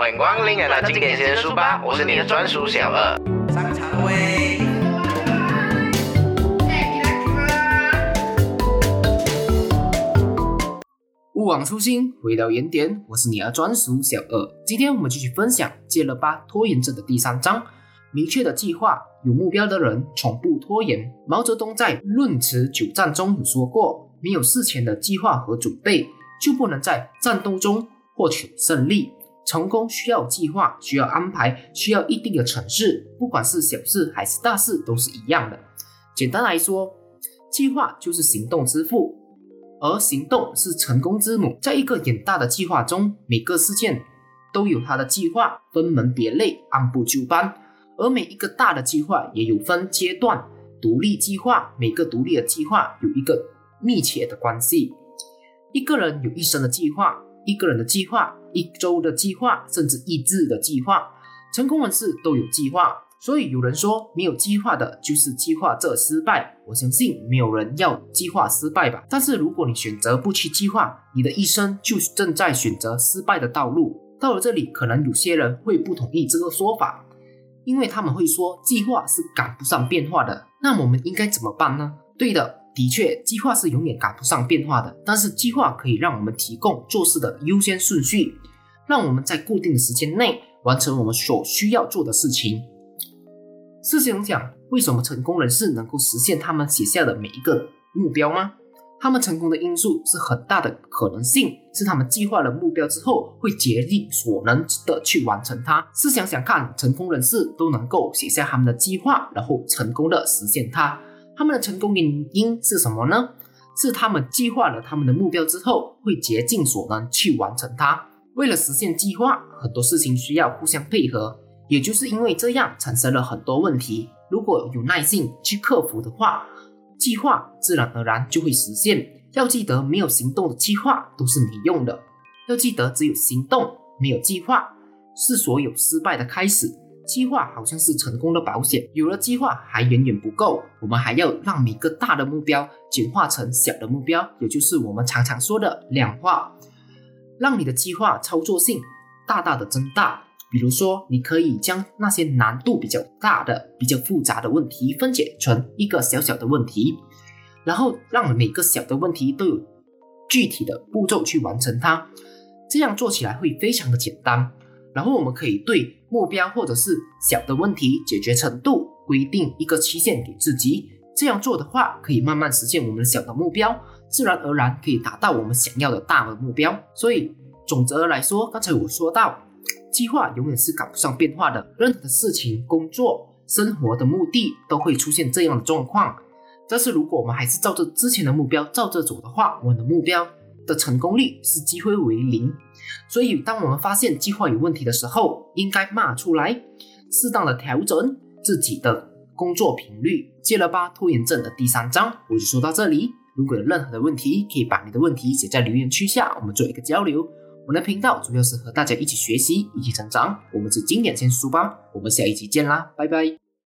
欢迎光临来到经典先生书吧，我是你的专属小二。上场位。勿忘初心，回到原点。我是你的专属小二。今天我们继续分享《戒了吧拖延症》的第三章。明确的计划，有目标的人从不拖延。毛泽东在《论持久战》中有说过：“没有事前的计划和准备，就不能在战斗中获取胜利。成功需要计划，需要安排，需要一定的程序。不管是小事还是大事，都是一样的。简单来说，计划就是行动之父，而行动是成功之母。在一个远大的计划中，每个事件都有它的计划，分门别类，按部就班。”而每一个大的计划也有分阶段，独立计划每个独立的计划有一个密切的关系。一个人有一生的计划，一个人的计划，一周的计划，甚至一日的计划。成功人士都有计划，所以有人说没有计划的就是计划这失败。我相信没有人要计划失败吧。但是如果你选择不去计划，你的一生就正在选择失败的道路。到了这里，可能有些人会不同意这个说法。因为他们会说计划是赶不上变化的，那我们应该怎么办呢？对的，的确，计划是永远赶不上变化的。但是计划可以让我们提供做事的优先顺序，让我们在固定的时间内完成我们所需要做的事情。试想想，为什么成功人士能够实现他们写下的每一个目标吗？他们成功的因素是很大的可能性，是他们计划了目标之后，会竭力所能的去完成它。试想想看，成功人士都能够写下他们的计划，然后成功的实现它，他们的成功原因是什么呢？是他们计划了他们的目标之后，会竭尽所能去完成它。为了实现计划，很多事情需要互相配合，也就是因为这样产生了很多问题。如果有耐性去克服的话。计划自然而然就会实现。要记得，没有行动的计划都是没用的。要记得，只有行动，没有计划，是所有失败的开始。计划好像是成功的保险，有了计划还远远不够。我们还要让每个大的目标简化成小的目标，也就是我们常常说的量化，让你的计划操作性大大的增大。比如说，你可以将那些难度比较大的、比较复杂的问题分解成一个小小的问题，然后让每个小的问题都有具体的步骤去完成它。这样做起来会非常的简单。然后我们可以对目标或者是小的问题解决程度规定一个期限给自己。这样做的话，可以慢慢实现我们的小的目标，自然而然可以达到我们想要的大的目标。所以，总则来说，刚才我说到。计划永远是赶不上变化的。任何的事情、工作、生活的目的都会出现这样的状况。但是，如果我们还是照着之前的目标照着走的话，我们的目标的成功率是几乎为零。所以，当我们发现计划有问题的时候，应该骂出来，适当的调整自己的工作频率。戒了吧拖延症的第三章我就说到这里。如果有任何的问题，可以把你的问题写在留言区下，我们做一个交流。我的频道主要是和大家一起学习，一起成长。我们是经典先书吧，我们下一集见啦，拜拜。